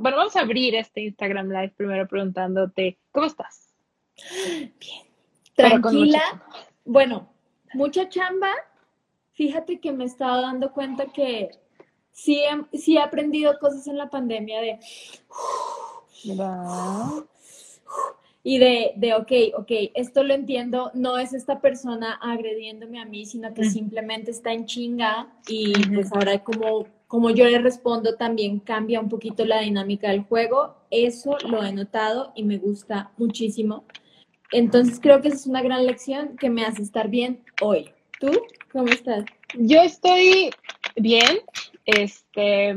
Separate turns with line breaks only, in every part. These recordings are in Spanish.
bueno, vamos a abrir este Instagram Live primero preguntándote, ¿cómo estás?
Bien. Tranquila. Bueno, mucha chamba. Fíjate que me he estado dando cuenta que sí, sí he aprendido cosas en la pandemia de... Y de, de, ok, ok, esto lo entiendo, no es esta persona agrediéndome a mí, sino que simplemente está en chinga y pues ahora como, como yo le respondo también cambia un poquito la dinámica del juego. Eso lo he notado y me gusta muchísimo. Entonces creo que esa es una gran lección que me hace estar bien hoy. ¿Tú cómo estás?
Yo estoy bien, este,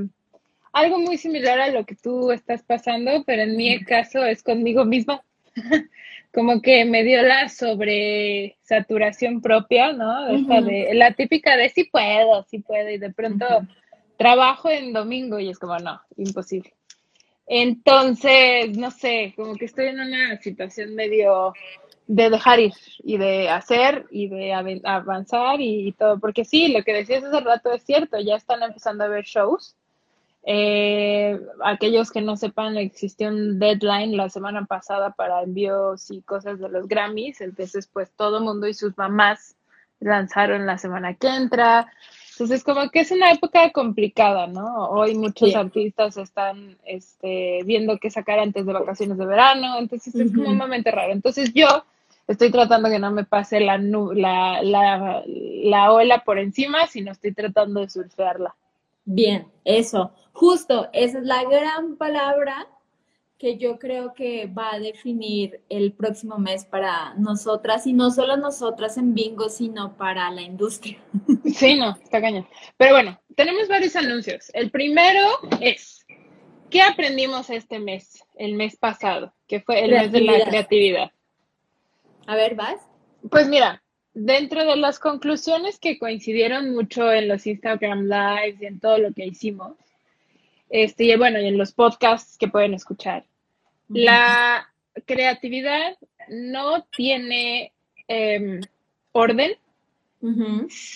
algo muy similar a lo que tú estás pasando, pero en mi caso es conmigo misma. Como que me dio la sobresaturación propia, ¿no? de, la típica de sí puedo, sí puedo, y de pronto trabajo en domingo y es como, no, imposible. Entonces, no sé, como que estoy en una situación medio de dejar ir y de hacer y de avanzar y, todo, porque sí, lo que decías hace rato es cierto, ya están empezando a ver shows. Eh, aquellos que no sepan, existió un deadline la semana pasada para envíos y cosas de los Grammys, entonces pues todo mundo y sus mamás lanzaron la semana que entra, entonces, como que es una época complicada, ¿no? Hoy muchos artistas están este, viendo qué sacar antes de vacaciones de verano, entonces es como un momento raro. Entonces, yo estoy tratando que no me pase la, la, la, la ola por encima, sino estoy tratando de surfearla.
Bien, eso. Justo, esa es la gran palabra que yo creo que va a definir el próximo mes para nosotras y no solo nosotras en bingo, sino para la industria.
Sí, no, está cañón. Pero bueno, tenemos varios anuncios. El primero es, ¿qué aprendimos este mes, el mes pasado, que fue el mes de la creatividad?
A ver, ¿vas?
Pues mira, dentro de las conclusiones que coincidieron mucho en los Instagram Lives y en todo lo que hicimos, este, y bueno, y en los podcasts que pueden escuchar, la creatividad no tiene em, orden,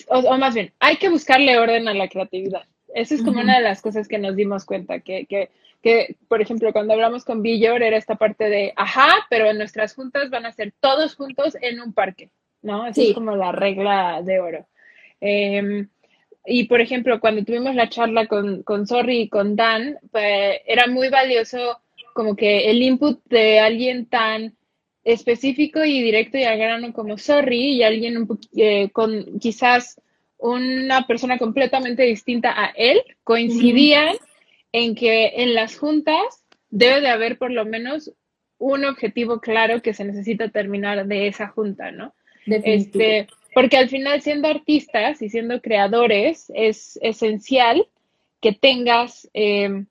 o, más bien, hay que buscarle orden a la creatividad. Esa es como una de las cosas que nos dimos cuenta, que, que, que, por ejemplo, cuando hablamos con Billor era esta parte de, ajá, pero en nuestras juntas van a ser todos juntos en un parque, ¿no? Esa es como la regla de oro. Em, y por ejemplo, cuando tuvimos la charla con, con Sorry y con Dan, pues era muy valioso como que el input de alguien tan específico y directo y al grano como Sorry y alguien eh, con quizás una persona completamente distinta a él coincidían en que en las juntas debe de haber por lo menos un objetivo claro que se necesita terminar de esa junta, ¿no? Este, porque al final siendo artistas y siendo creadores es esencial que tengas eh,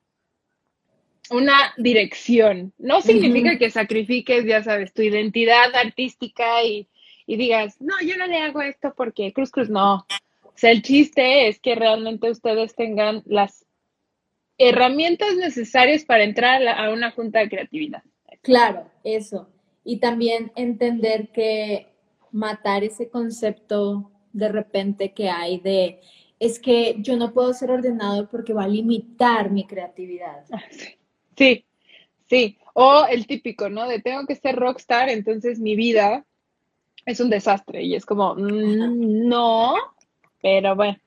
una dirección. No significa que sacrifiques, ya sabes, tu identidad artística y, digas, no, yo no le hago esto porque Cruz Cruz no. O sea, el chiste es que realmente ustedes tengan las herramientas necesarias para entrar a, una junta de creatividad.
Claro, eso. Y también entender que matar ese concepto de repente que hay de es que yo no puedo ser ordenado porque va a limitar mi creatividad.
Ah, Sí, sí. O el típico, ¿no? De tengo que ser rockstar, entonces mi vida es un desastre. Y es como, mm, no, pero bueno.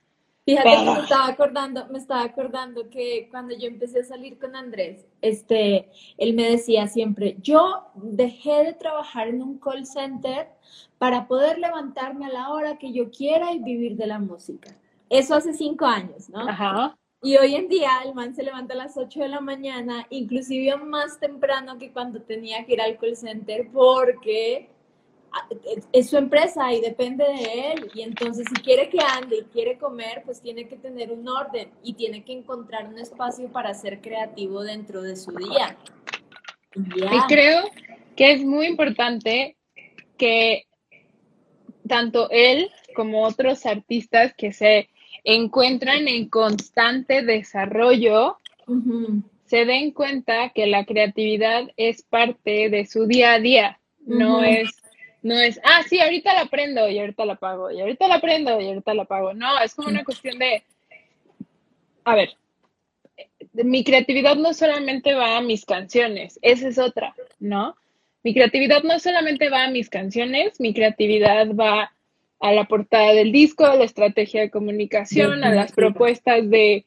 Fíjate que me estaba acordando, me estaba acordando que cuando yo empecé a salir con Andrés, este, él me decía siempre, yo dejé de trabajar en un call center para poder levantarme a la hora que yo quiera y vivir de la música. Eso hace cinco años, ¿no? Ajá. Y hoy en día el man se levanta a las 8 de la mañana, inclusive más temprano que cuando tenía que ir al call center, porque ah, es su empresa y depende de él. Y entonces si quiere que ande y quiere comer, pues tiene que tener un orden y tiene que encontrar un espacio para ser creativo dentro de su día.
Y creo que es muy importante que tanto él como otros artistas que se encuentran en constante desarrollo, se den cuenta que la creatividad es parte de su día a día, no es no es, ah, sí, ahorita la aprendo y ahorita la pago, y ahorita la aprendo y ahorita la pago. No, es como una cuestión de, a ver, mi creatividad no solamente va a mis canciones, esa es otra, ¿no? Mi creatividad no solamente va a mis canciones, mi creatividad va a la portada del disco, a la estrategia de comunicación, a las propuestas de,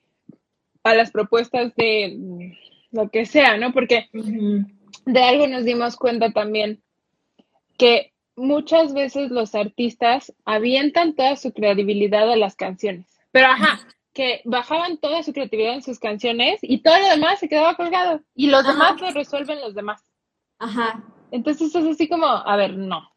a las propuestas de lo que sea, ¿no? Porque de algo nos dimos cuenta también que muchas veces los artistas avientan toda su credibilidad a las canciones. Pero ajá, que bajaban toda su creatividad en sus canciones y todo lo demás se quedaba colgado. Y los demás lo resuelven los demás.
Ajá.
Entonces es así como, a ver, no.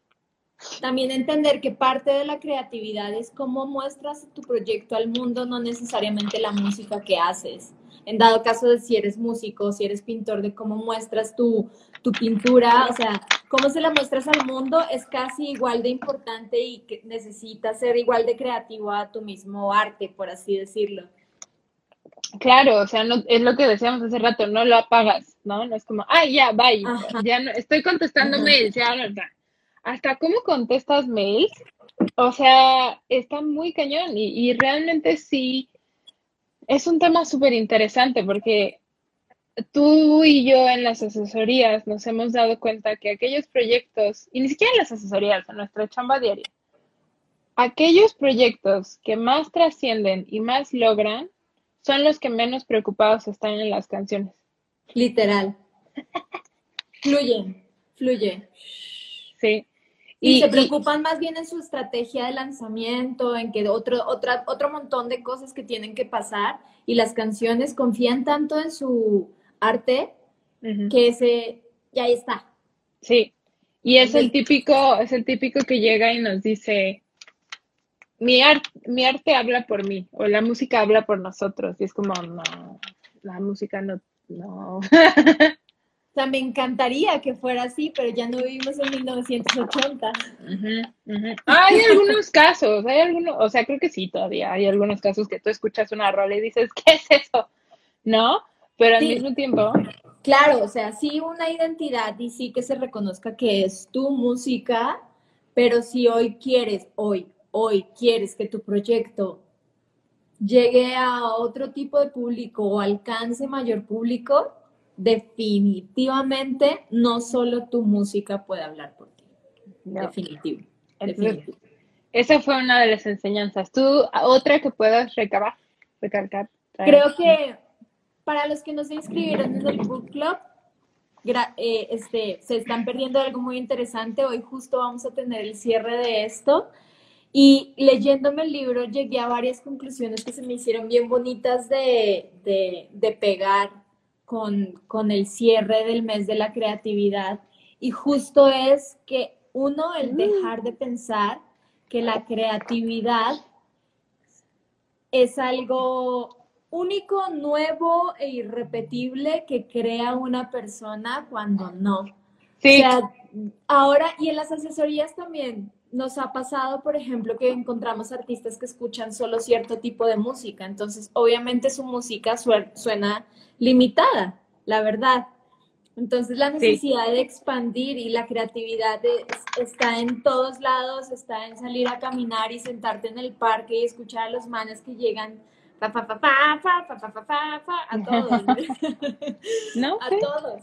También entender que parte de la creatividad es cómo muestras tu proyecto al mundo, no necesariamente la música que haces. En dado caso de si eres músico, si eres pintor, de cómo muestras tu, tu pintura, o sea, cómo se la muestras al mundo es casi igual de importante y que necesitas ser igual de creativo a tu mismo arte, por así decirlo.
Claro, o sea, no, es lo que decíamos hace rato, no lo apagas, ¿no? No es como, ay, ya, bye, ya no, estoy contestando mails, ya, verdad. Hasta cómo contestas mails, o sea, está muy cañón y, y realmente sí, es un tema súper interesante porque tú y yo en las asesorías nos hemos dado cuenta que aquellos proyectos, y ni siquiera en las asesorías, en nuestra chamba diaria, aquellos proyectos que más trascienden y más logran son los que menos preocupados están en las canciones.
Literal. fluye, fluye.
Sí.
Y, se preocupan más bien en su estrategia de lanzamiento, en que otro, otra, otro montón de cosas que tienen que pasar y las canciones confían tanto en su arte que se ya está.
Sí, y es el típico, es el típico que llega y nos dice, mi, mi arte habla por mí, o la música habla por nosotros, y es como, no, la música no, no.
o sea, me encantaría que fuera así, pero ya no vivimos en 1980.
Hay algunos casos, hay algunos, o sea, creo que sí, todavía hay algunos casos que tú escuchas una rola y dices, ¿qué es eso? ¿No? Pero al mismo tiempo.
Claro, o sea, sí una identidad y sí que se reconozca que es tu música, pero si hoy quieres, hoy, hoy quieres que tu proyecto llegue a otro tipo de público o alcance mayor público, definitivamente no solo tu música puede hablar por ti. Definitivo.
Esa fue una de las enseñanzas. ¿Tú, otra que puedas recabar, recalcar?
Creo que para los que no se inscribieron en el book club, eh, este, se están perdiendo algo muy interesante. Hoy justo vamos a tener el cierre de esto. Y leyéndome el libro llegué a varias conclusiones que se me hicieron bien bonitas de, de, pegar con, con el cierre del mes de la creatividad. Y justo es que uno, el mm. dejar de pensar que la creatividad es algo único, nuevo e irrepetible que crea una persona cuando no. Sí. O sea, ahora, y en las asesorías también nos ha pasado, por ejemplo, que encontramos artistas que escuchan solo cierto tipo de música. Entonces, obviamente su música suena limitada, la verdad. Entonces, la necesidad de expandir y la creatividad está en todos lados, está en salir a caminar y sentarte en el parque y escuchar a los manes que llegan a todos. ¿No? A todos.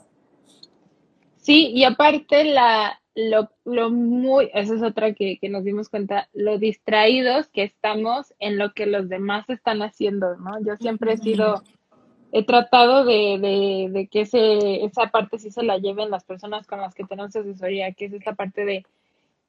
Sí, y aparte la, lo, lo muy, esa es otra que, que, nos dimos cuenta, lo distraídos que estamos en lo que los demás están haciendo, ¿no? Yo siempre he sido, he tratado de, de, de que ese, esa parte sí se la lleven las personas con las que tenemos asesoría, que es esta parte de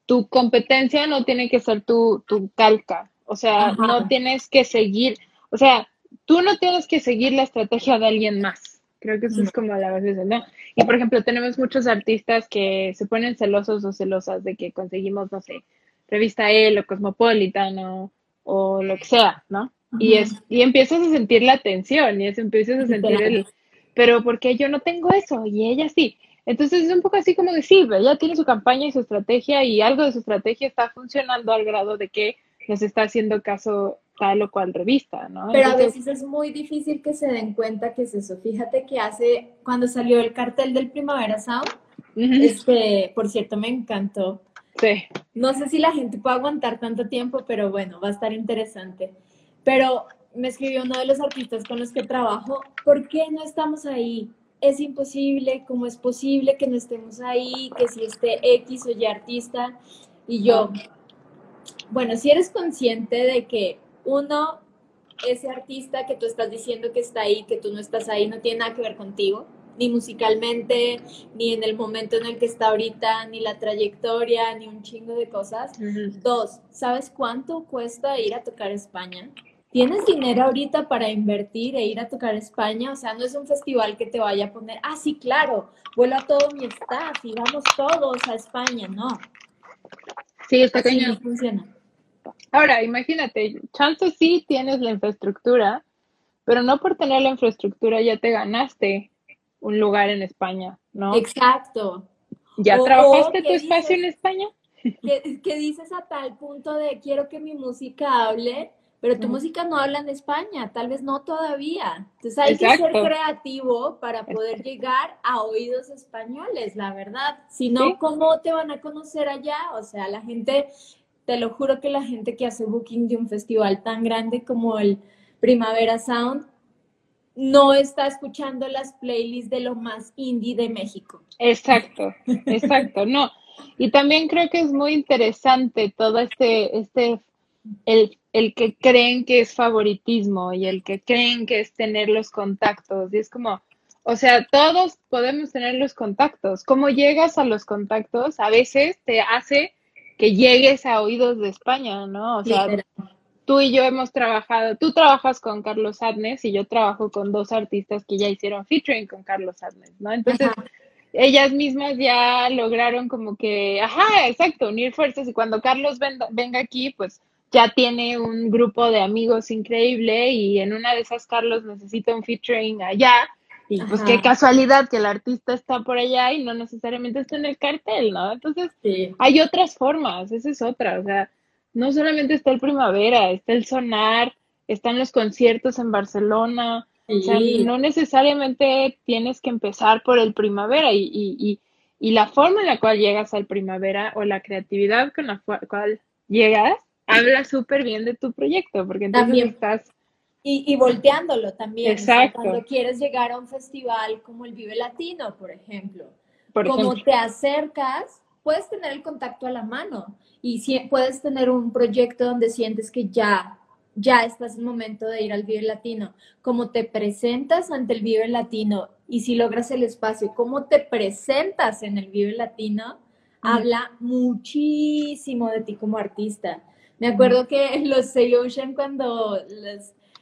tu competencia no tiene que ser tu, tu calca, o sea, no tienes que seguir, o sea, tú no tienes que seguir la estrategia de alguien más. Creo que eso es como la base, ¿no? Y por ejemplo, tenemos muchos artistas que se ponen celosos o celosas de que conseguimos, no sé, revista El o Cosmopolitan o, lo que sea, ¿no? Y, es, y empiezas a sentir la tensión y es, empiezas a sentir el, pero ¿por qué yo no tengo eso? Y ella sí. Entonces es un poco así como decir, ella tiene su campaña y su estrategia y algo de su estrategia está funcionando al grado de que nos está haciendo caso tal o cual revista, ¿no?
Pero a veces es muy difícil que se den cuenta que es eso. Fíjate que hace, cuando salió el cartel del Primavera Sound, este, por cierto, me encantó.
Sí.
No sé si la gente puede aguantar tanto tiempo, pero bueno, va a estar interesante. Pero me escribió uno de los artistas con los que trabajo, ¿por qué no estamos ahí? Es imposible, ¿cómo es posible que no estemos ahí? Que si esté X o Y artista. Y yo, bueno, si eres consciente de que uno, ese artista que tú estás diciendo que está ahí, que tú no estás ahí, no tiene nada que ver contigo, ni musicalmente, ni en el momento en el que está ahorita, ni la trayectoria, ni un chingo de cosas. Dos, ¿sabes cuánto cuesta ir a tocar España? ¿Tienes dinero ahorita para invertir e ir a tocar España? O sea, no es un festival que te vaya a poner, ah, sí, claro, vuelo a todo mi staff y vamos todos a España, no.
Sí, está cañón. funciona. Ahora, imagínate, chance sí tienes la infraestructura, pero no por tener la infraestructura ya te ganaste un lugar en España, ¿no?
Exacto.
¿Ya trabajaste tu espacio en España?
Que, dices a tal punto de quiero que mi música hable, pero tu música no habla en España, tal vez no todavía. Entonces hay que ser creativo para poder llegar a oídos españoles, la verdad. Si no, ¿cómo te van a conocer allá? O sea, la gente, te lo juro que la gente que hace booking de un festival tan grande como el Primavera Sound, no está escuchando las playlists de lo más indie de México.
Exacto, exacto, no. Y también creo que es muy interesante todo este, este, el, el que creen que es favoritismo y el que creen que es tener los contactos. Y es como, o sea, todos podemos tener los contactos. ¿Cómo llegas a los contactos? A veces te hace que llegues a oídos de España, ¿no? O sea, tú y yo hemos trabajado, tú trabajas con Carlos Adnes y yo trabajo con dos artistas que ya hicieron featuring con Carlos Adnes, ¿no? Entonces, ellas mismas ya lograron como que, ajá, exacto, unir fuerzas y cuando Carlos venga, aquí, pues ya tiene un grupo de amigos increíble y en una de esas Carlos necesita un featuring allá y pues qué casualidad que el artista está por allá y no necesariamente está en el cartel, ¿no? Entonces, hay otras formas, esa es otra, o sea, no solamente está el primavera, está el sonar, están los conciertos en Barcelona. O sea, no necesariamente tienes que empezar por el primavera y, y, y, la forma en la cual llegas al primavera o la creatividad con la cual llegas habla súper bien de tu proyecto, porque entonces también. estás...
Y, y, volteándolo también. Exacto. cuando quieres llegar a un festival como el Vive Latino, por ejemplo, como te acercas, puedes tener el contacto a la mano y si, puedes tener un proyecto donde sientes que ya, ya estás en el momento de ir al Vive Latino, cómo te presentas ante el Vive Latino y si logras el espacio, cómo te presentas en el Vive Latino, habla muchísimo de ti como artista. Me acuerdo que los Say Ocean cuando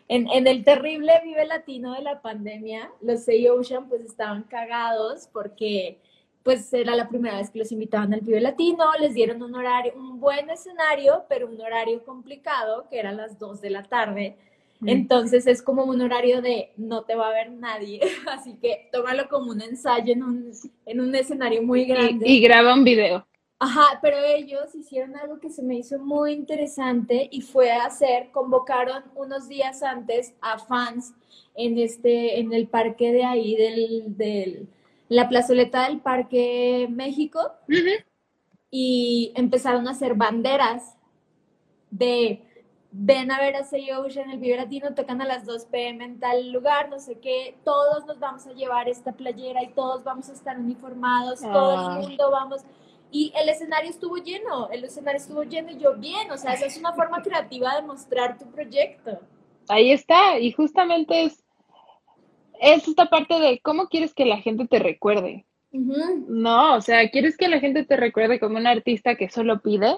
en, en, el terrible Vive Latino de la pandemia, los Say Ocean pues estaban cagados porque pues era la primera vez que los invitaban al Vive Latino, les dieron un horario, un buen escenario, pero un horario complicado, que era las 2 de la tarde. Mm. Entonces es como un horario de no te va a ver nadie, así que tómalo como un ensayo en un, en un escenario muy grande.
Y, graba un video.
Ajá, pero ellos hicieron algo que se me hizo muy interesante y fue hacer, convocaron unos días antes a fans en este, en el parque de ahí del, del la plazoleta del Parque México y empezaron a hacer banderas de ven a ver a Say Ocean, el Vive Latino, tocan a las 2 pm en tal lugar, no sé qué, todos nos vamos a llevar esta playera y todos vamos a estar uniformados, todo el mundo vamos. Y el escenario estuvo lleno, el escenario estuvo lleno y yo bien, o sea, esa es una forma creativa de mostrar tu proyecto.
Ahí está, y justamente es es esta parte de cómo quieres que la gente te recuerde. No, o sea, ¿quieres que la gente te recuerde como un artista que solo pide?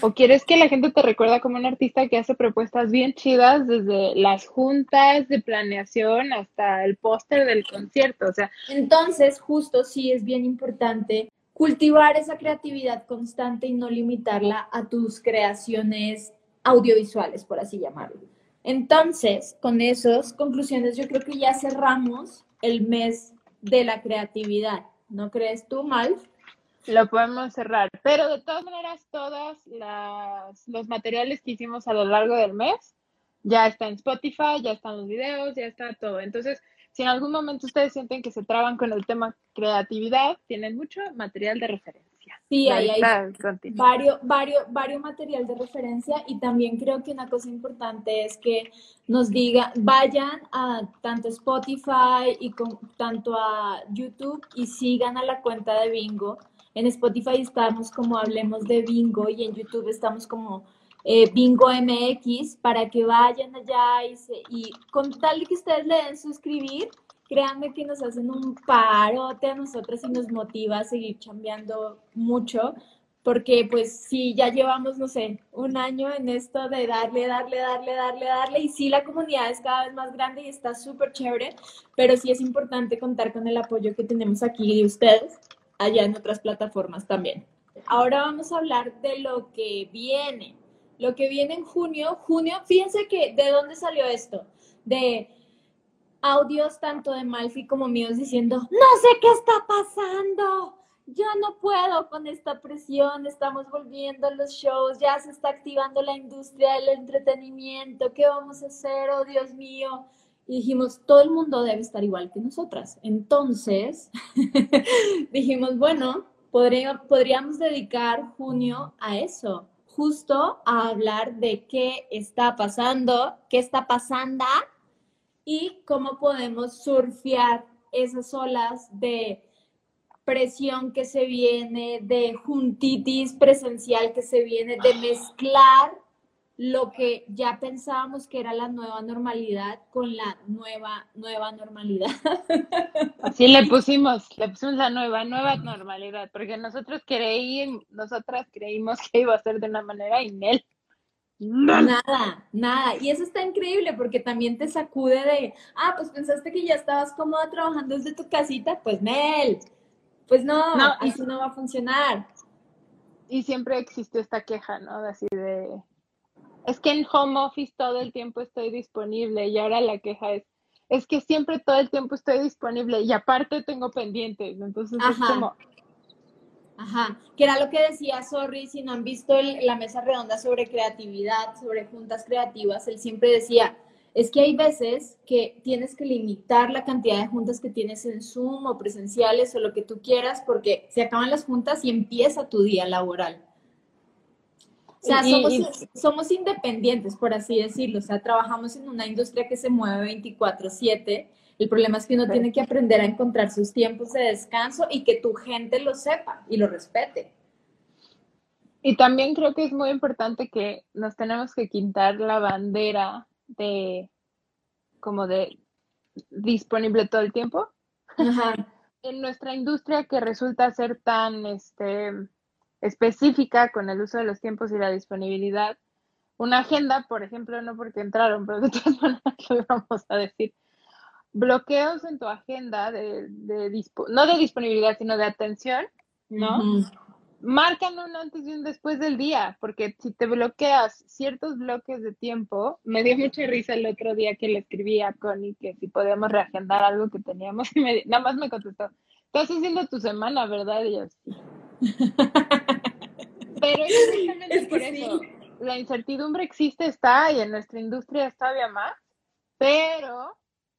¿O quieres que la gente te recuerde como un artista que hace propuestas bien chidas desde las juntas de planeación hasta el póster del concierto? O sea,
entonces, justo sí es bien importante cultivar esa creatividad constante y no limitarla a tus creaciones audiovisuales, por así llamarlo. Entonces, con esas conclusiones, yo creo que ya cerramos el mes de la creatividad. ¿No crees tú, Mal?
Lo podemos cerrar, pero de todas maneras, todos los materiales que hicimos a lo largo del mes ya están en Spotify, ya están los videos, ya está todo. Entonces, si en algún momento ustedes sienten que se traban con el tema creatividad, tienen mucho material de referencia.
Sí, ahí hay varios, varios, varios material de referencia y también creo que una cosa importante es que nos diga, vayan a tanto Spotify y con, tanto a YouTube y sigan a la cuenta de Bingo. En Spotify estamos como Hablemos de Bingo y en YouTube estamos como eh, Bingo MX para que vayan allá y, y con tal de que ustedes le den suscribir, créanme que nos hacen un parote a nosotros y nos motiva a seguir cambiando mucho, porque pues sí, ya llevamos, no sé, un año en esto de darle, darle, darle, darle, darle, y sí, la comunidad es cada vez más grande y está súper chévere, pero sí es importante contar con el apoyo que tenemos aquí de ustedes, allá en otras plataformas también. Ahora vamos a hablar de lo que viene. Lo que viene en junio, junio, fíjense que de dónde salió esto, de audios tanto de Malfi como míos diciendo, no sé qué está pasando, ya no puedo con esta presión, estamos volviendo a los shows, ya se está activando la industria del entretenimiento, ¿qué vamos a hacer? Oh, Dios mío. Y dijimos, todo el mundo debe estar igual que nosotras. Entonces, dijimos, bueno, podríamos dedicar junio a eso, justo a hablar de qué está pasando, qué está pasando y cómo podemos surfear esas olas de presión que se viene, de juntitis presencial que se viene, de mezclar lo que ya pensábamos que era la nueva normalidad con la nueva, nueva normalidad.
Así le pusimos, le pusimos la nueva, nueva normalidad, porque nosotros creí, nosotras creímos que iba a ser de una manera y él
Nada, nada. Y eso está increíble porque también te sacude de, ah, pues pensaste que ya estabas cómoda trabajando desde tu casita, pues Mel, pues no, no eso no va a funcionar.
Y siempre existe esta queja, ¿no? Así de, es que en home office todo el tiempo estoy disponible y ahora la queja es, es que siempre todo el tiempo estoy disponible y aparte tengo pendientes, entonces es como,
Ajá, que era lo que decía Sorry, si no han visto la mesa redonda sobre creatividad, sobre juntas creativas, él siempre decía, es que hay veces que tienes que limitar la cantidad de juntas que tienes en Zoom o presenciales o lo que tú quieras porque se acaban las juntas y empieza tu día laboral. O sea, somos, somos independientes, por así decirlo. O sea, trabajamos en una industria que se mueve 24/7 el problema es que uno tiene que aprender a encontrar sus tiempos de descanso y que tu gente lo sepa y lo respete.
Y también creo que es muy importante que nos tenemos que quitar la bandera de como de disponible todo el tiempo. en nuestra industria que resulta ser tan este, específica con el uso de los tiempos y la disponibilidad, una agenda, por ejemplo, no porque entraron, pero de todas maneras lo vamos a decir, bloqueos en tu agenda de, no de disponibilidad, sino de atención, ¿no? Marcan un antes y un después del día, porque si te bloqueas ciertos bloques de tiempo, me dio mucha risa el otro día que le escribí a Connie que si podíamos reagendar algo que teníamos, y me, nada más me contestó, estás haciendo tu semana, ¿verdad? Y yo sí. Pero es por eso. La incertidumbre existe, está, y en nuestra industria está todavía más, pero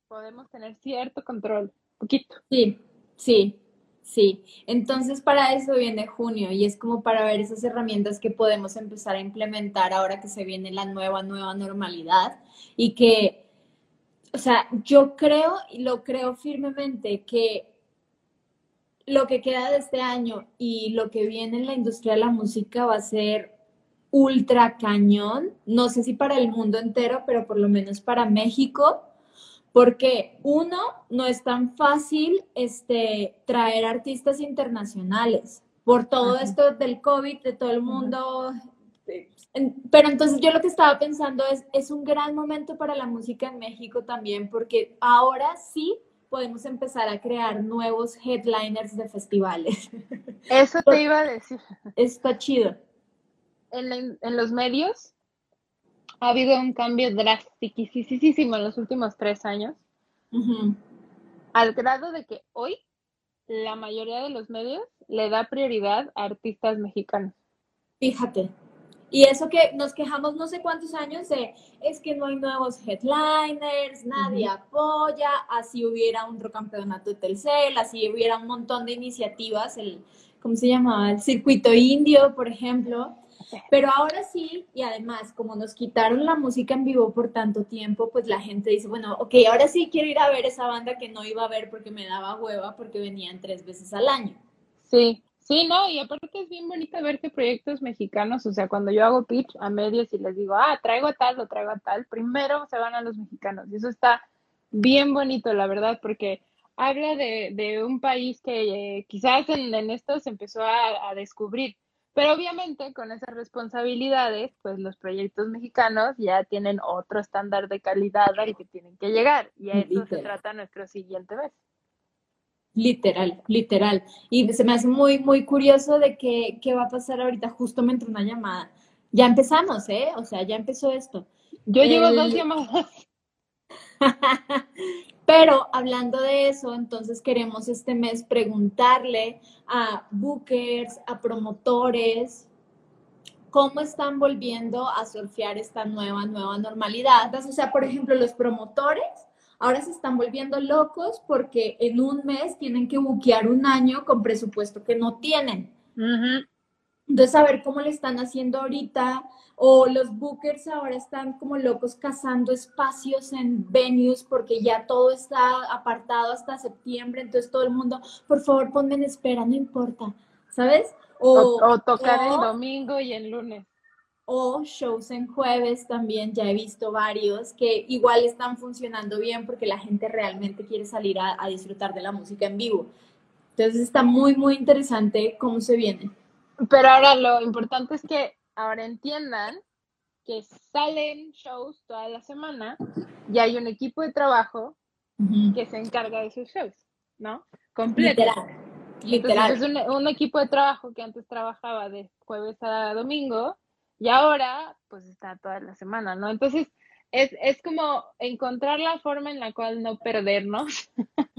podemos tener cierto control, poquito.
Sí, sí, sí. Entonces para eso viene junio y es como para ver esas herramientas que podemos empezar a implementar ahora que se viene la nueva, nueva normalidad y que, o sea, yo creo y lo creo firmemente que lo que queda de este año y lo que viene en la industria de la música va a ser ultra cañón, no sé si para el mundo entero, pero por lo menos para México, porque uno, no es tan fácil este, traer artistas internacionales por todo esto del COVID, de todo el mundo. Pero entonces yo lo que estaba pensando es, es un gran momento para la música en México también, porque ahora sí podemos empezar a crear nuevos headliners de festivales.
Eso te iba a decir.
Está chido.
En, en los medios ha habido un cambio drásticísimo en los últimos tres años, al grado de que hoy la mayoría de los medios le da prioridad a artistas mexicanos.
Fíjate. Y eso que nos quejamos no sé cuántos años de, es que no hay nuevos headliners, nadie apoya, así hubiera un campeonato de Telcel, así hubiera un montón de iniciativas, el, ¿cómo se llamaba? El circuito indio, por ejemplo. Pero ahora sí, y además, como nos quitaron la música en vivo por tanto tiempo, pues la gente dice, bueno, ok, ahora sí quiero ir a ver esa banda que no iba a ver porque me daba hueva porque venían tres veces al año.
Sí, sí, no, y aparte es bien bonito ver que proyectos mexicanos, o sea, cuando yo hago pitch a medios y les digo, ah, traigo a tal, lo traigo a tal, primero se van a los mexicanos. Y eso está bien bonito, la verdad, porque habla de, un país que eh, quizás en, esto se empezó a descubrir pero obviamente con esas responsabilidades, pues los proyectos mexicanos ya tienen otro estándar de calidad al que tienen que llegar. Y a eso se trata nuestro siguiente mes.
Literal, literal. Y se me hace muy, muy curioso de que, qué va a pasar ahorita. Justo me entró una llamada. Ya empezamos, ¿eh? O sea, ya empezó esto.
Yo llevo dos llamadas.
Pero hablando de eso, entonces queremos este mes preguntarle a bookers, a promotores, cómo están volviendo a surfear esta nueva, nueva normalidad. o sea, por ejemplo, los promotores ahora se están volviendo locos porque en un mes tienen que buquear un año con presupuesto que no tienen. Entonces, a ver cómo le están haciendo ahorita, o los bookers ahora están como locos cazando espacios en venues porque ya todo está apartado hasta septiembre, entonces todo el mundo, por favor, ponme en espera, no importa, ¿sabes?
O, tocar el domingo y el lunes.
O shows en jueves también, ya he visto varios que igual están funcionando bien porque la gente realmente quiere salir a, a disfrutar de la música en vivo. Entonces está muy, muy interesante cómo se viene.
Pero ahora lo importante es que ahora entiendan que salen shows toda la semana y hay un equipo de trabajo que se encarga de sus shows, ¿no?
Completo.
Literal. es un, equipo de trabajo que antes trabajaba de jueves a domingo y ahora pues está toda la semana, ¿no? Entonces es, es como encontrar la forma en la cual no perdernos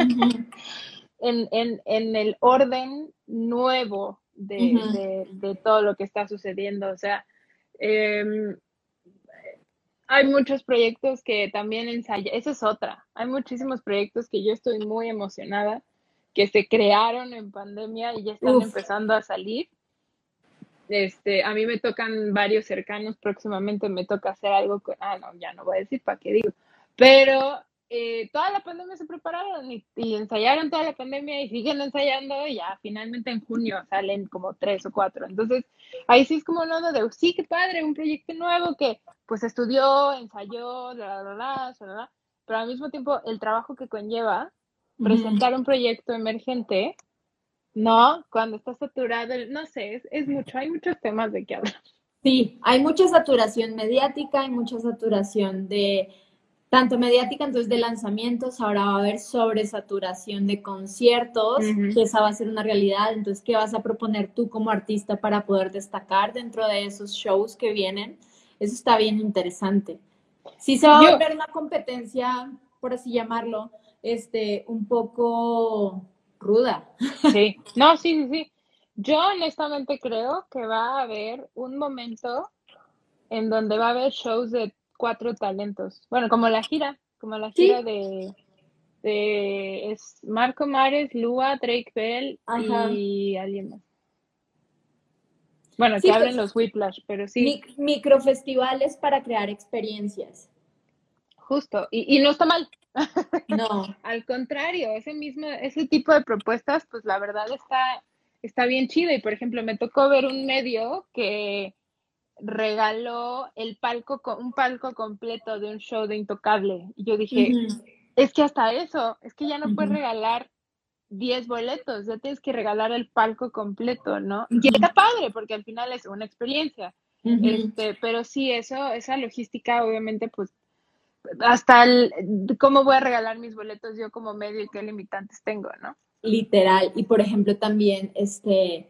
en, en, en el orden nuevo de, todo lo que está sucediendo. O sea, em, hay muchos proyectos que también ensayan, esa es otra, hay muchísimos proyectos que yo estoy muy emocionada, que se crearon en pandemia y ya están empezando a salir. Este, a mí me tocan varios cercanos, próximamente me toca hacer algo, con, ah, no, ya no voy a decir para qué digo, pero eh, toda la pandemia se prepararon y, ensayaron toda la pandemia y siguen ensayando y ya finalmente en junio salen como tres o cuatro. Entonces, ahí sí es como uno de, sí, qué padre, un proyecto nuevo que pues estudió, ensayó, la la la pero al mismo tiempo el trabajo que conlleva presentar un proyecto emergente, ¿no? Cuando está saturado, no sé, es, es mucho, hay muchos temas de qué hablar.
Sí, hay mucha saturación mediática, hay mucha saturación de tanto mediática, entonces de lanzamientos, ahora va a haber sobresaturación de conciertos, que esa va a ser una realidad, entonces, ¿qué vas a proponer tú como artista para poder destacar dentro de esos shows que vienen? Eso está bien interesante. Sí se va a volver una competencia, por así llamarlo, este, un poco ruda.
Sí, no, sí, sí, sí. Yo honestamente creo que va a haber un momento en donde va a haber shows de cuatro talentos. Bueno, como la gira, como la gira de, de es Marco Mares, Lua, Drake Bell y alguien más. Bueno, que abren pues, los Whiplash, pero sí.
microfestivales para crear experiencias.
Justo, y, y no está mal.
No.
Al contrario, ese mismo, ese tipo de propuestas, pues la verdad está, está bien chido. Y por ejemplo, me tocó ver un medio que regaló el palco, un palco completo de un show de Intocable. Y yo dije, es que hasta eso, es que ya no puedes regalar 10 boletos, ya tienes que regalar el palco completo, ¿no? Y está padre, porque al final es una experiencia. este, pero sí, eso, esa logística, obviamente, pues, hasta el, cómo voy a regalar mis boletos yo como medio y qué limitantes tengo, ¿no?
Literal. Y por ejemplo, también, este,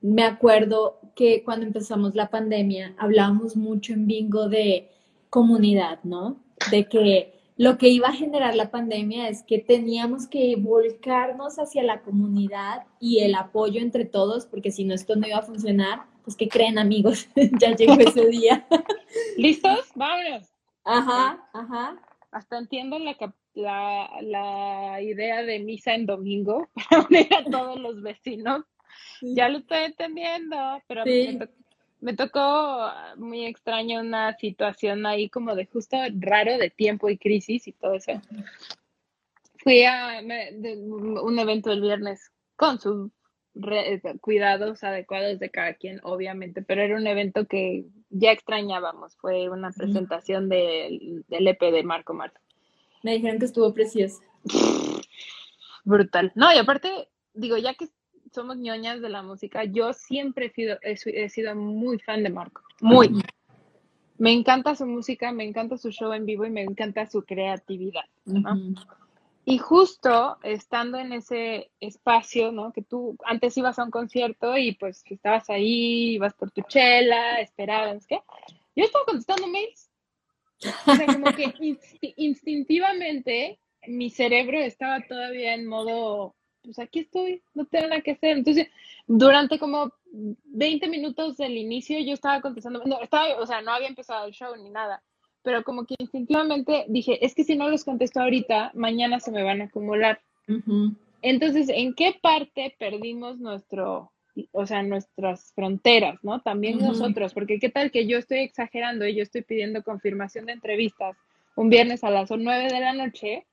me acuerdo que cuando empezamos la pandemia hablábamos mucho en Bingo de comunidad, ¿no? De que lo que iba a generar la pandemia es que teníamos que volcarnos hacia la comunidad y el apoyo entre todos, porque si no esto no iba a funcionar, pues que creen amigos, ya llegó ese día.
¿Listos? Vámonos.
Ajá, ajá.
Hasta entiendo la, la, la idea de misa en domingo para unir a todos los vecinos. Ya lo estoy entendiendo, pero me, tocó, muy extraño una situación ahí como de justo raro de tiempo y crisis y todo eso. Fui a un evento el viernes con sus cuidados adecuados de cada quien, obviamente, pero era un evento que ya extrañábamos. Fue una presentación del, del EP de Marco Marco.
Me dijeron que estuvo preciosa.
Brutal. No, y aparte, digo, ya que somos ñoñas de la música, yo siempre he sido, muy fan de Marco. Muy. Me encanta su música, me encanta su show en vivo y me encanta su creatividad. Y justo estando en ese espacio, ¿no? Que tú antes ibas a un concierto y pues estabas ahí, ibas por tu chela, esperabas, ¿qué? Yo estaba contestando mails o sea, como que instintivamente mi cerebro estaba todavía en modo, pues aquí estoy, no tengo nada que hacer. Entonces, durante como 20 minutos del inicio yo estaba contestando, no, estaba, o sea, no había empezado el show ni nada, pero como que instintivamente dije, es que si no los contesto ahorita, mañana se me van a acumular. Entonces, ¿en qué parte perdimos nuestro o sea, nuestras fronteras, ¿no? También nosotros, porque qué tal que yo estoy exagerando y yo estoy pidiendo confirmación de entrevistas un viernes a las 9 de la noche,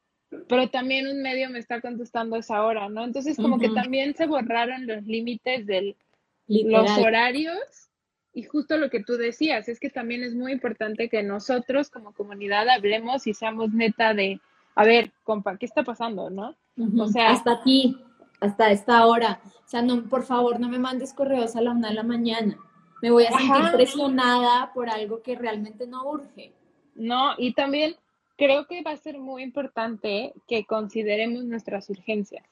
pero también un medio me está contestando a esa hora, ¿no? Entonces, como que también se borraron los límites de los horarios y justo lo que tú decías, es que también es muy importante que nosotros como comunidad hablemos y seamos neta de, a ver, compa, ¿qué está pasando, no?
O sea, hasta aquí hasta esta hora. O sea, no, por favor, no me mandes correos a la una de la mañana. Me voy a sentir presionada por algo que realmente no urge.
No, y también creo que va a ser muy importante que consideremos nuestras urgencias.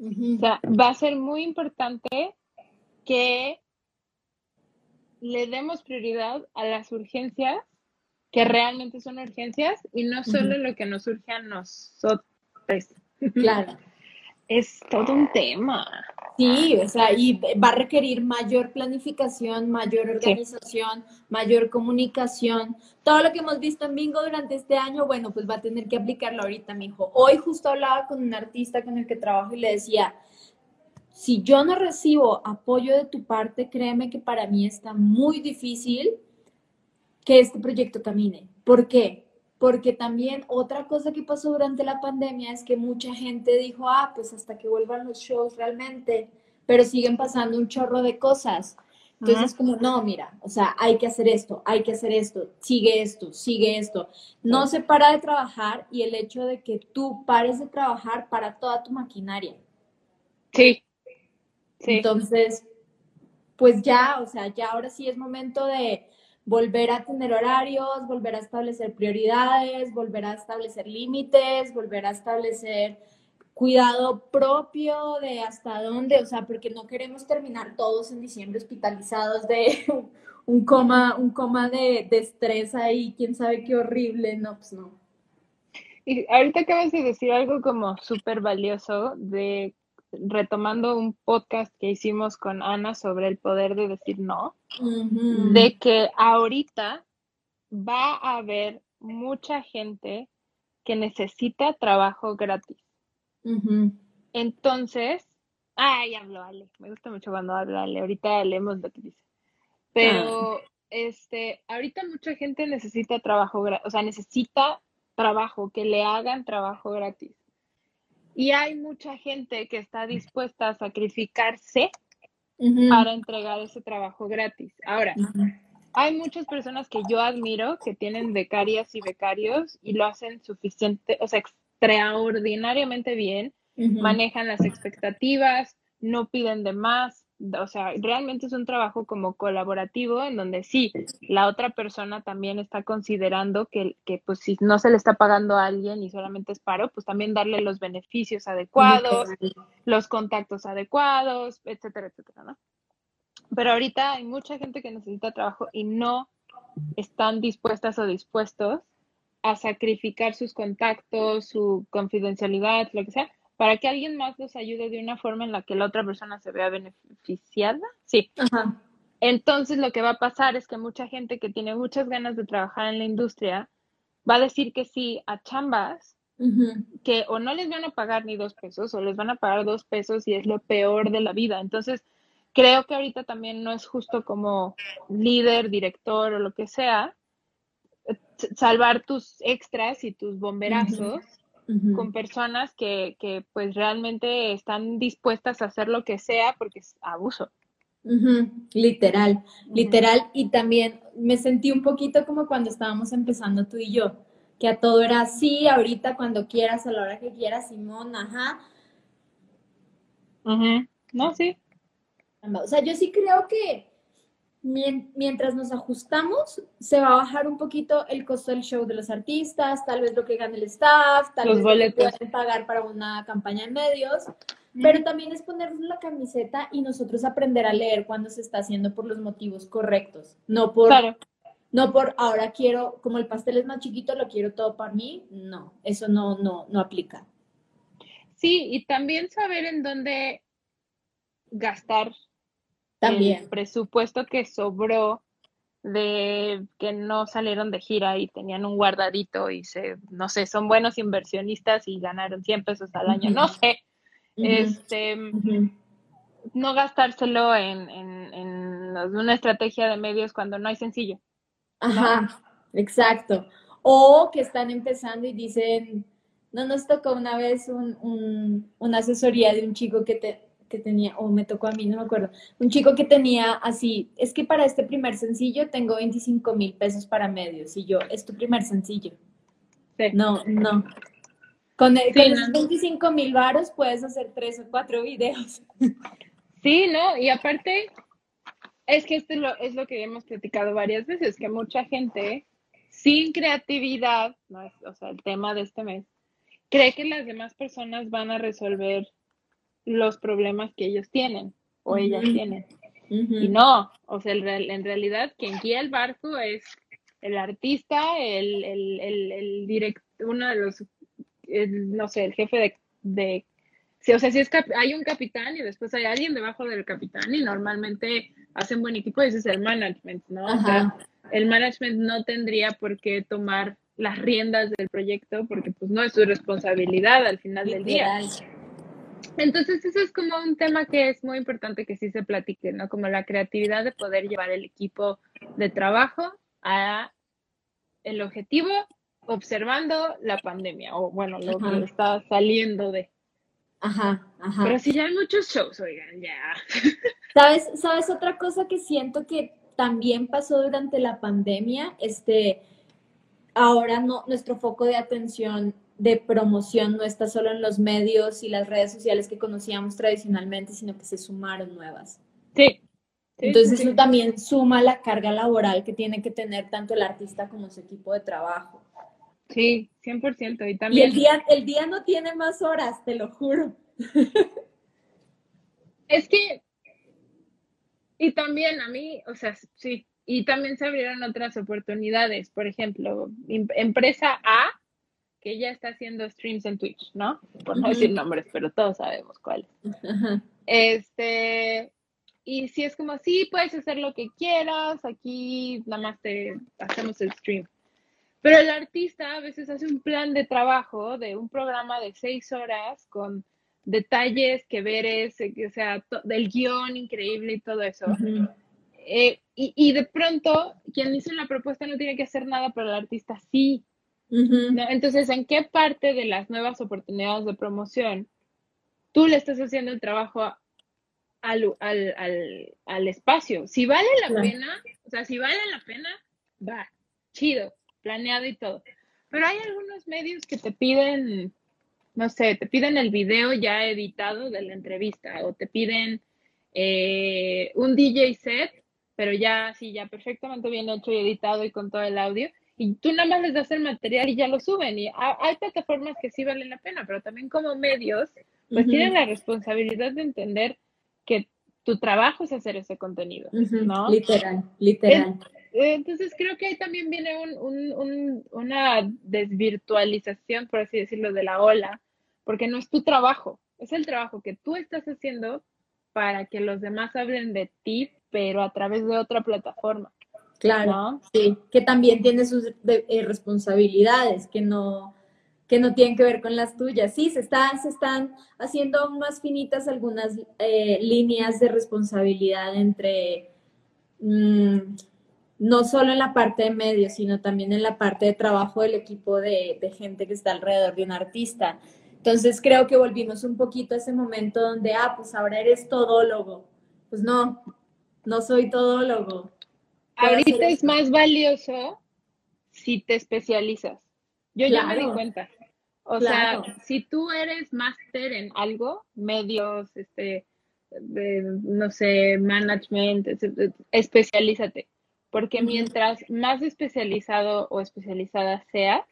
O sea, va a ser muy importante que le demos prioridad a las urgencias que realmente son urgencias y no solo lo que nos surge a nosotros.
Claro
es todo un tema.
Sí, o sea, y va a requerir mayor planificación, mayor organización, mayor comunicación. Todo lo que hemos visto en Bingo durante este año, bueno, pues va a tener que aplicarlo ahorita, mi hijo. Hoy justo hablaba con un artista con el que trabajo y le decía, si yo no recibo apoyo de tu parte, créeme que para mí está muy difícil que este proyecto camine. ¿Por qué? porque también otra cosa que pasó durante la pandemia es que mucha gente dijo, ah, pues hasta que vuelvan los shows realmente, pero siguen pasando un chorro de cosas. Entonces, es como, no, mira, o sea, hay que hacer esto, hay que hacer esto, sigue esto, sigue esto. No se para de trabajar y el hecho de que tú pares de trabajar para toda tu maquinaria.
Sí.
Sí. Entonces, pues ya, o sea, ya ahora sí es momento de, volver a tener horarios, volver a establecer prioridades, volver a establecer límites, volver a establecer cuidado propio de hasta dónde, o sea, porque no queremos terminar todos en diciembre hospitalizados de un coma, un coma de, de estrés ahí, quién sabe qué horrible, no, pues no.
Y ahorita acabas de decir algo como súper valioso de retomando un podcast que hicimos con Ana sobre el poder de decir no, de que ahorita va a haber mucha gente que necesita trabajo gratis. Entonces, ay, hablo Ale, me gusta mucho cuando habla Ale, ahorita leemos lo que dice. Pero, ah. este, ahorita mucha gente necesita trabajo gratis, o sea, necesita trabajo, que le hagan trabajo gratis. Y hay mucha gente que está dispuesta a sacrificarse para entregar ese trabajo gratis. Ahora, hay muchas personas que yo admiro que tienen becarias y becarios y lo hacen suficiente, o sea, extraordinariamente bien, manejan las expectativas, no piden de más, o sea, realmente es un trabajo como colaborativo en donde sí, la otra persona también está considerando que, que, pues si no se le está pagando a alguien y solamente es paro, pues también darle los beneficios adecuados, los contactos adecuados, etcétera, etcétera, ¿no? Pero ahorita hay mucha gente que necesita trabajo y no están dispuestas o dispuestos a sacrificar sus contactos, su confidencialidad, lo que sea, para que alguien más los ayude de una forma en la que la otra persona se vea beneficiada. Sí. Entonces lo que va a pasar es que mucha gente que tiene muchas ganas de trabajar en la industria va a decir que sí a chambas que o no les van a pagar ni dos pesos o les van a pagar dos pesos y es lo peor de la vida. Entonces creo que ahorita también no es justo como líder, director o lo que sea, salvar tus extras y tus bomberazos con personas que, que, pues realmente están dispuestas a hacer lo que sea porque es abuso.
Literal, literal. Y también me sentí un poquito como cuando estábamos empezando tú y yo, que a todo era así, ahorita cuando quieras, a la hora que quieras, Simón, ajá.
No, sí.
O sea, yo sí creo que mientras nos ajustamos, se va a bajar un poquito el costo del show de los artistas, tal vez lo que gane el staff, tal vez lo que pueden pagar para una campaña de medios, pero también es ponernos la camiseta y nosotros aprender a leer cuando se está haciendo por los motivos correctos, no por, no por ahora quiero, como el pastel es más chiquito, lo quiero todo para mí, no, eso no, no, no aplica.
Sí, y también saber en dónde gastar
también.
El presupuesto que sobró de que no salieron de gira y tenían un guardadito y se, no sé, son buenos inversionistas y ganaron 100 pesos al año, no sé, este, no gastárselo en, una estrategia de medios cuando no hay sencillo.
Ajá, exacto. O que están empezando y dicen, no nos tocó una vez un, una asesoría de un chico que te, que tenía, o me tocó a mí, no me acuerdo, un chico que tenía así, es que para este primer sencillo tengo 25 mil pesos para medios y yo, es tu primer sencillo. No, no. Con, el, 25 mil varos puedes hacer tres o cuatro videos.
Sí, ¿no? Y aparte, es que esto es lo, es lo que hemos platicado varias veces, que mucha gente sin creatividad, no es, o sea, el tema de este mes, cree que las demás personas van a resolver los problemas que ellos tienen o ellas tienen. Y no, o sea, en realidad quien guía el barco es el artista, el, el, el, director, uno de los, no sé, el jefe de, de o sea, si es hay un capitán y después hay alguien debajo del capitán y normalmente hacen buen equipo ese es el management, ¿no? O sea, el management no tendría por qué tomar las riendas del proyecto porque pues no es su responsabilidad al final del día. Entonces, eso es como un tema que es muy importante que sí se platique, ¿no? Como la creatividad de poder llevar el equipo de trabajo a el objetivo observando la pandemia, o bueno, lo que está saliendo de.
Ajá, ajá.
Pero si ya hay muchos shows, oigan, ya.
¿Sabes, ¿Sabes otra cosa que siento que también pasó durante la pandemia? Este, ahora no, nuestro foco de atención de promoción no está solo en los medios y las redes sociales que conocíamos tradicionalmente, sino que se sumaron nuevas.
Sí.
Entonces eso también suma la carga laboral que tiene que tener tanto el artista como su equipo de trabajo.
Sí, 100%. Y, también...
y el, día, el día no tiene más horas, te lo juro.
es que, y también a mí, o sea, sí, y también se abrieron otras oportunidades. Por ejemplo, em, empresa A que ya está haciendo streams en Twitch, ¿no? Por no decir nombres, pero todos sabemos cuáles. Este, y si es como, sí, puedes hacer lo que quieras, aquí nada más te hacemos el stream. Pero el artista a veces hace un plan de trabajo de un programa de seis horas con detalles que veres, o sea, del guion increíble y todo eso. Eh, y, y, de pronto, quien hizo la propuesta no tiene que hacer nada, pero el artista sí. Entonces, ¿en qué parte de las nuevas oportunidades de promoción tú le estás haciendo el trabajo al, al, al, espacio? Si vale la pena, o sea, si vale la pena, va, chido, planeado y todo. Pero hay algunos medios que te piden, no sé, te piden el video ya editado de la entrevista o te piden eh, un DJ set, pero ya sí, ya perfectamente bien hecho y editado y con todo el audio y tú nada más les das el material y ya lo suben. Y hay plataformas que sí valen la pena, pero también como medios, pues tienen la responsabilidad de entender que tu trabajo es hacer ese contenido, ¿no?
Literal, literal.
Entonces creo que ahí también viene una desvirtualización, por así decirlo, de la ola, porque no es tu trabajo, es el trabajo que tú estás haciendo para que los demás hablen de ti, pero a través de otra plataforma.
Claro, sí, que también tiene sus eh, responsabilidades, que no, que no tienen que ver con las tuyas. Sí, se, está, se están haciendo más finitas algunas eh, líneas de responsabilidad entre, mm, no solo en la parte de medios, sino también en la parte de trabajo del equipo de, de gente que está alrededor de un artista. Entonces creo que volvimos un poquito a ese momento donde, ah, pues ahora eres todólogo. Pues no, no soy todólogo.
Ahorita es más valioso si te especializas. Yo ya me di cuenta. O sea, si tú eres máster en algo, medios, este, no sé, management, especialízate. Porque mientras más especializado o especializada seas,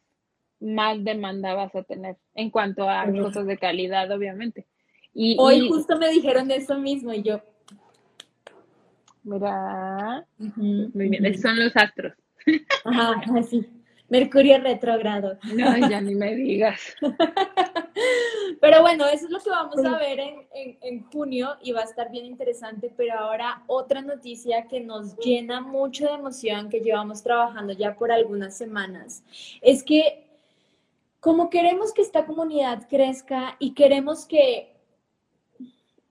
más demanda vas a tener en cuanto a cosas de calidad, obviamente.
Y, Hoy justo me dijeron eso mismo y yo.
Mira, muy bien, son los astros.
Ajá, así. Mercurio retrógrado.
No, ya ni me digas.
Pero bueno, eso es lo que vamos a ver en, en, junio y va a estar bien interesante. Pero ahora otra noticia que nos llena mucho de emoción, que llevamos trabajando ya por algunas semanas, es que como queremos que esta comunidad crezca y queremos que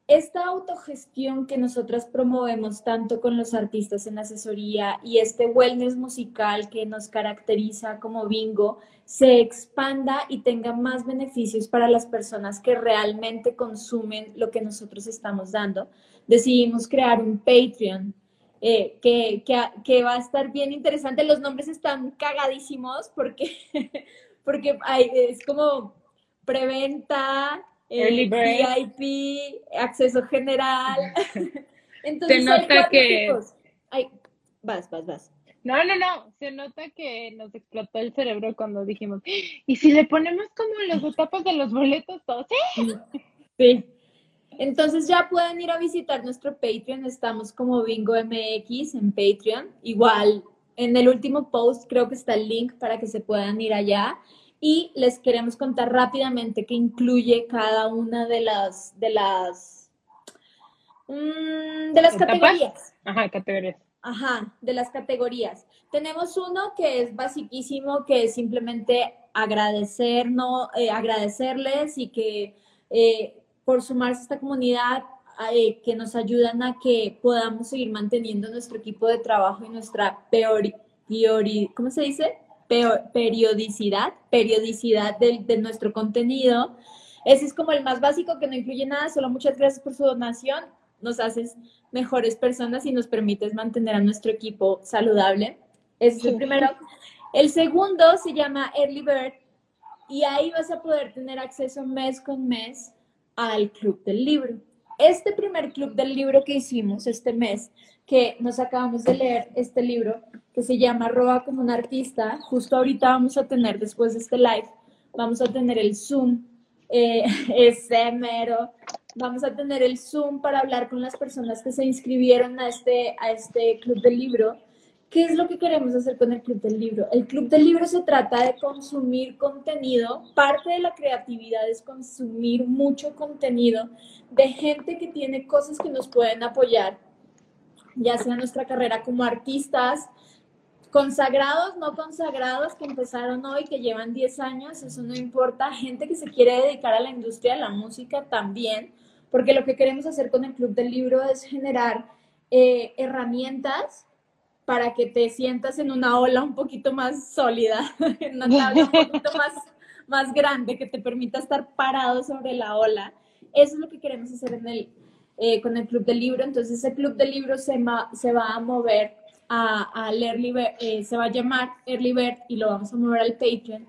esta autogestión que nosotras promovemos tanto con los artistas en asesoría y este wellness musical que nos caracteriza como bingo se expanda y tenga más beneficios para las personas que realmente consumen lo que nosotros estamos dando, decidimos crear un Patreon eh, que, que, va a estar bien interesante. Los nombres están cagadísimos porque porque es como preventa, eh, VIP, acceso general.
Entonces, Se nota que...
Ay, vas, vas, vas.
No, no, no, se nota que nos explotó el cerebro cuando dijimos, ¿y si le ponemos como las etapas de los boletos todos?
Sí. sí. Entonces ya pueden ir a visitar nuestro Patreon, estamos como Bingo MX en Patreon, igual en el último post creo que está el link para que se puedan ir allá y les queremos contar rápidamente qué incluye cada una de las de las mm, de las categorías.
Ajá, categorías.
Ajá, de las categorías. Tenemos uno que es basiquísimo, que es simplemente agradecernos, eh, agradecerles y que eh, por sumarse a esta comunidad eh, que nos ayudan a que podamos seguir manteniendo nuestro equipo de trabajo y nuestra peor, ¿cómo se dice? Periodicidad, periodicidad de, nuestro contenido. Ese es como el más básico que no incluye nada, solo muchas gracias por su donación. Nos haces mejores personas y nos permites mantener a nuestro equipo saludable. Ese es el primero. El segundo se llama Early Bird y ahí vas a poder tener acceso mes con mes al Club del Libro este primer club del libro que hicimos este mes, que nos acabamos de leer este libro, que se llama Roba como un artista, justo ahorita vamos a tener, después de este live, vamos a tener el Zoom, eh, ese mero, vamos a tener el Zoom para hablar con las personas que se inscribieron a este, a este club del libro. ¿Qué es lo que queremos hacer con el Club del Libro? El Club del Libro se trata de consumir contenido. Parte de la creatividad es consumir mucho contenido de gente que tiene cosas que nos pueden apoyar, ya sea nuestra carrera como artistas, consagrados, no consagrados, que empezaron hoy, que llevan 10 años, eso no importa. Gente que se quiere dedicar a la industria de la música también, porque lo que queremos hacer con el Club del Libro es generar eh, herramientas para que te sientas en una ola un poquito más sólida, en una tabla un poquito más, más grande que te permita estar parado sobre la ola. Eso es lo que queremos hacer en el, eh, con el Club del Libro. Entonces, ese Club del Libro se, se va a mover a, al Early eh, se va a llamar Early Bird y lo vamos a mover al Patreon.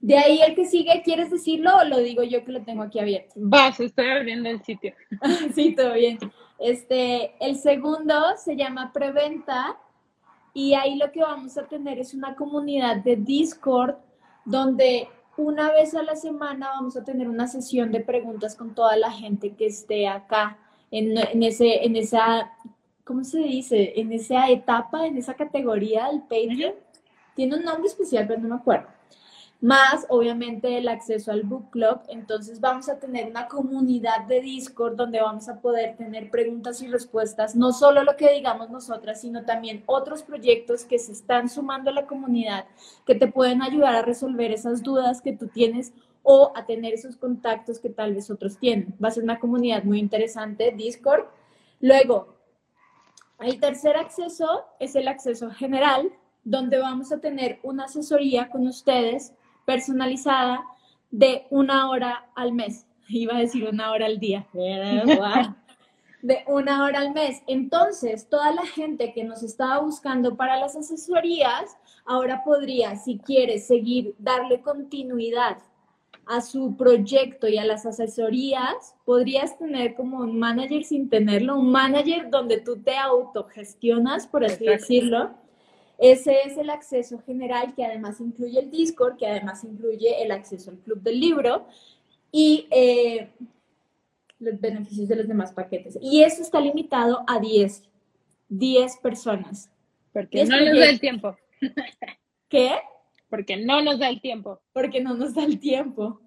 De ahí el que sigue, ¿quieres decirlo o lo digo yo que lo tengo aquí abierto?
Vas, estoy abriendo el sitio.
sí, todo bien. Este, el segundo se llama Preventa y ahí lo que vamos a tener es una comunidad de Discord donde una vez a la semana vamos a tener una sesión de preguntas con toda la gente que esté acá en, ese, en esa, ¿cómo se dice? En esa etapa, en esa categoría del Patreon. Tiene un nombre especial, pero no me acuerdo más obviamente el acceso al book club. Entonces vamos a tener una comunidad de Discord donde vamos a poder tener preguntas y respuestas, no solo lo que digamos nosotras, sino también otros proyectos que se están sumando a la comunidad que te pueden ayudar a resolver esas dudas que tú tienes o a tener esos contactos que tal vez otros tienen. Va a ser una comunidad muy interesante, Discord. Luego, el tercer acceso es el acceso general, donde vamos a tener una asesoría con ustedes personalizada de una hora al mes. Iba a decir una hora al día. De una hora al mes. Entonces, toda la gente que nos estaba buscando para las asesorías, ahora podría, si quiere, seguir, darle continuidad a su proyecto y a las asesorías, podrías tener como un manager sin tenerlo, un manager donde tú te autogestionas, por así decirlo, ese es el acceso general que además incluye el Discord, que además incluye el acceso al club del libro y eh, los beneficios de los demás paquetes. Y eso está limitado a 10, 10 personas.
Porque no nos da el tiempo.
¿Qué?
Porque no nos da el tiempo.
Porque no nos da el tiempo.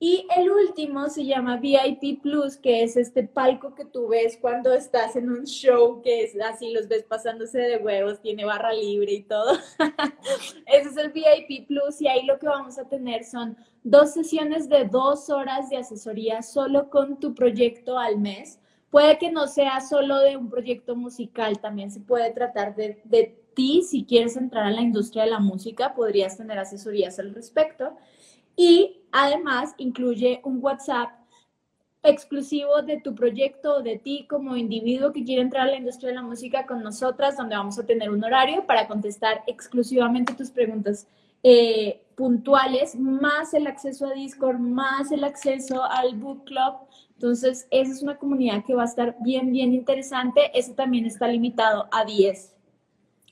Y el último se llama VIP Plus, que es este palco que tú ves cuando estás en un show, que es así, los ves pasándose de huevos, tiene barra libre y todo. Ese es el VIP Plus y ahí lo que vamos a tener son dos sesiones de dos horas de asesoría solo con tu proyecto al mes. Puede que no sea solo de un proyecto musical, también se puede tratar de, de ti, si quieres entrar a la industria de la música, podrías tener asesorías al respecto. Y además incluye un WhatsApp exclusivo de tu proyecto o de ti como individuo que quiere entrar a la industria de la música con nosotras, donde vamos a tener un horario para contestar exclusivamente tus preguntas eh, puntuales, más el acceso a Discord, más el acceso al Book Club. Entonces, esa es una comunidad que va a estar bien, bien interesante. Ese también está limitado a 10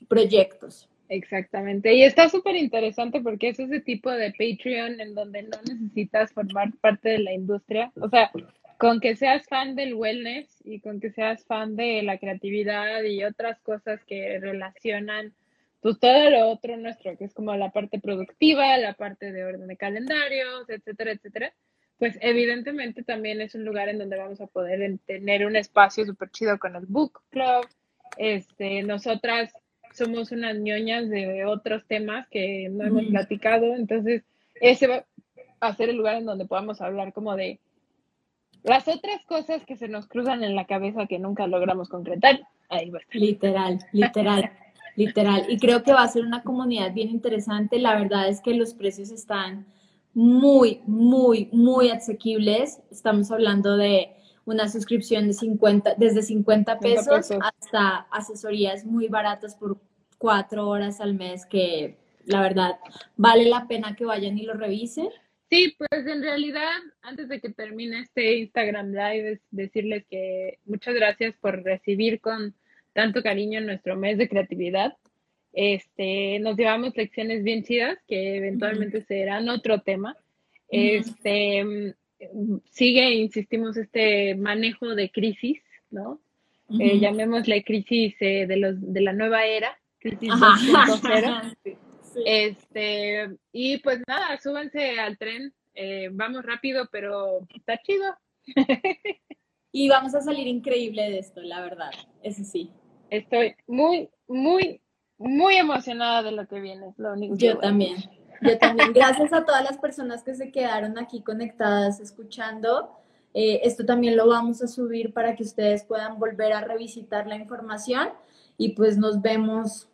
proyectos.
Exactamente. Y está súper interesante porque es ese tipo de Patreon en donde no necesitas formar parte de la industria. O sea, con que seas fan del wellness y con que seas fan de la creatividad y otras cosas que relacionan pues todo lo otro nuestro, que es como la parte productiva, la parte de orden de calendarios, etcétera, etcétera, pues evidentemente también es un lugar en donde vamos a poder tener un espacio súper chido con el book club. Este, nosotras somos unas ñoñas de otros temas que no hemos platicado, entonces ese va a ser el lugar en donde podamos hablar como de las otras cosas que se nos cruzan en la cabeza que nunca logramos concretar. Ahí va
Literal, literal, literal. Y creo que va a ser una comunidad bien interesante. La verdad es que los precios están muy, muy, muy asequibles. Estamos hablando de una suscripción de 50, desde 50 pesos, hasta asesorías muy baratas por cuatro horas al mes que la verdad vale la pena que vayan y lo revisen.
Sí, pues en realidad, antes de que termine este Instagram Live, es decirles que muchas gracias por recibir con tanto cariño nuestro mes de creatividad. Este, nos llevamos lecciones bien chidas que eventualmente serán otro tema. Este, sigue, insistimos, este manejo de crisis, ¿no? Eh, llamémosle crisis eh, de, los, de la nueva era, crisis 2.0. Este, y pues nada, súbanse al tren, eh, vamos rápido, pero está chido.
y vamos a salir increíble de esto, la verdad, eso sí.
Estoy muy, muy, muy emocionada de lo que viene, lo único
Yo también. Yo también. Gracias a todas las personas que se quedaron aquí conectadas escuchando. Eh, esto también lo vamos a subir para que ustedes puedan volver a revisitar la información y pues nos vemos.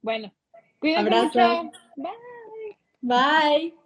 Bueno, cuídense Abrazo.
Bye. Bye.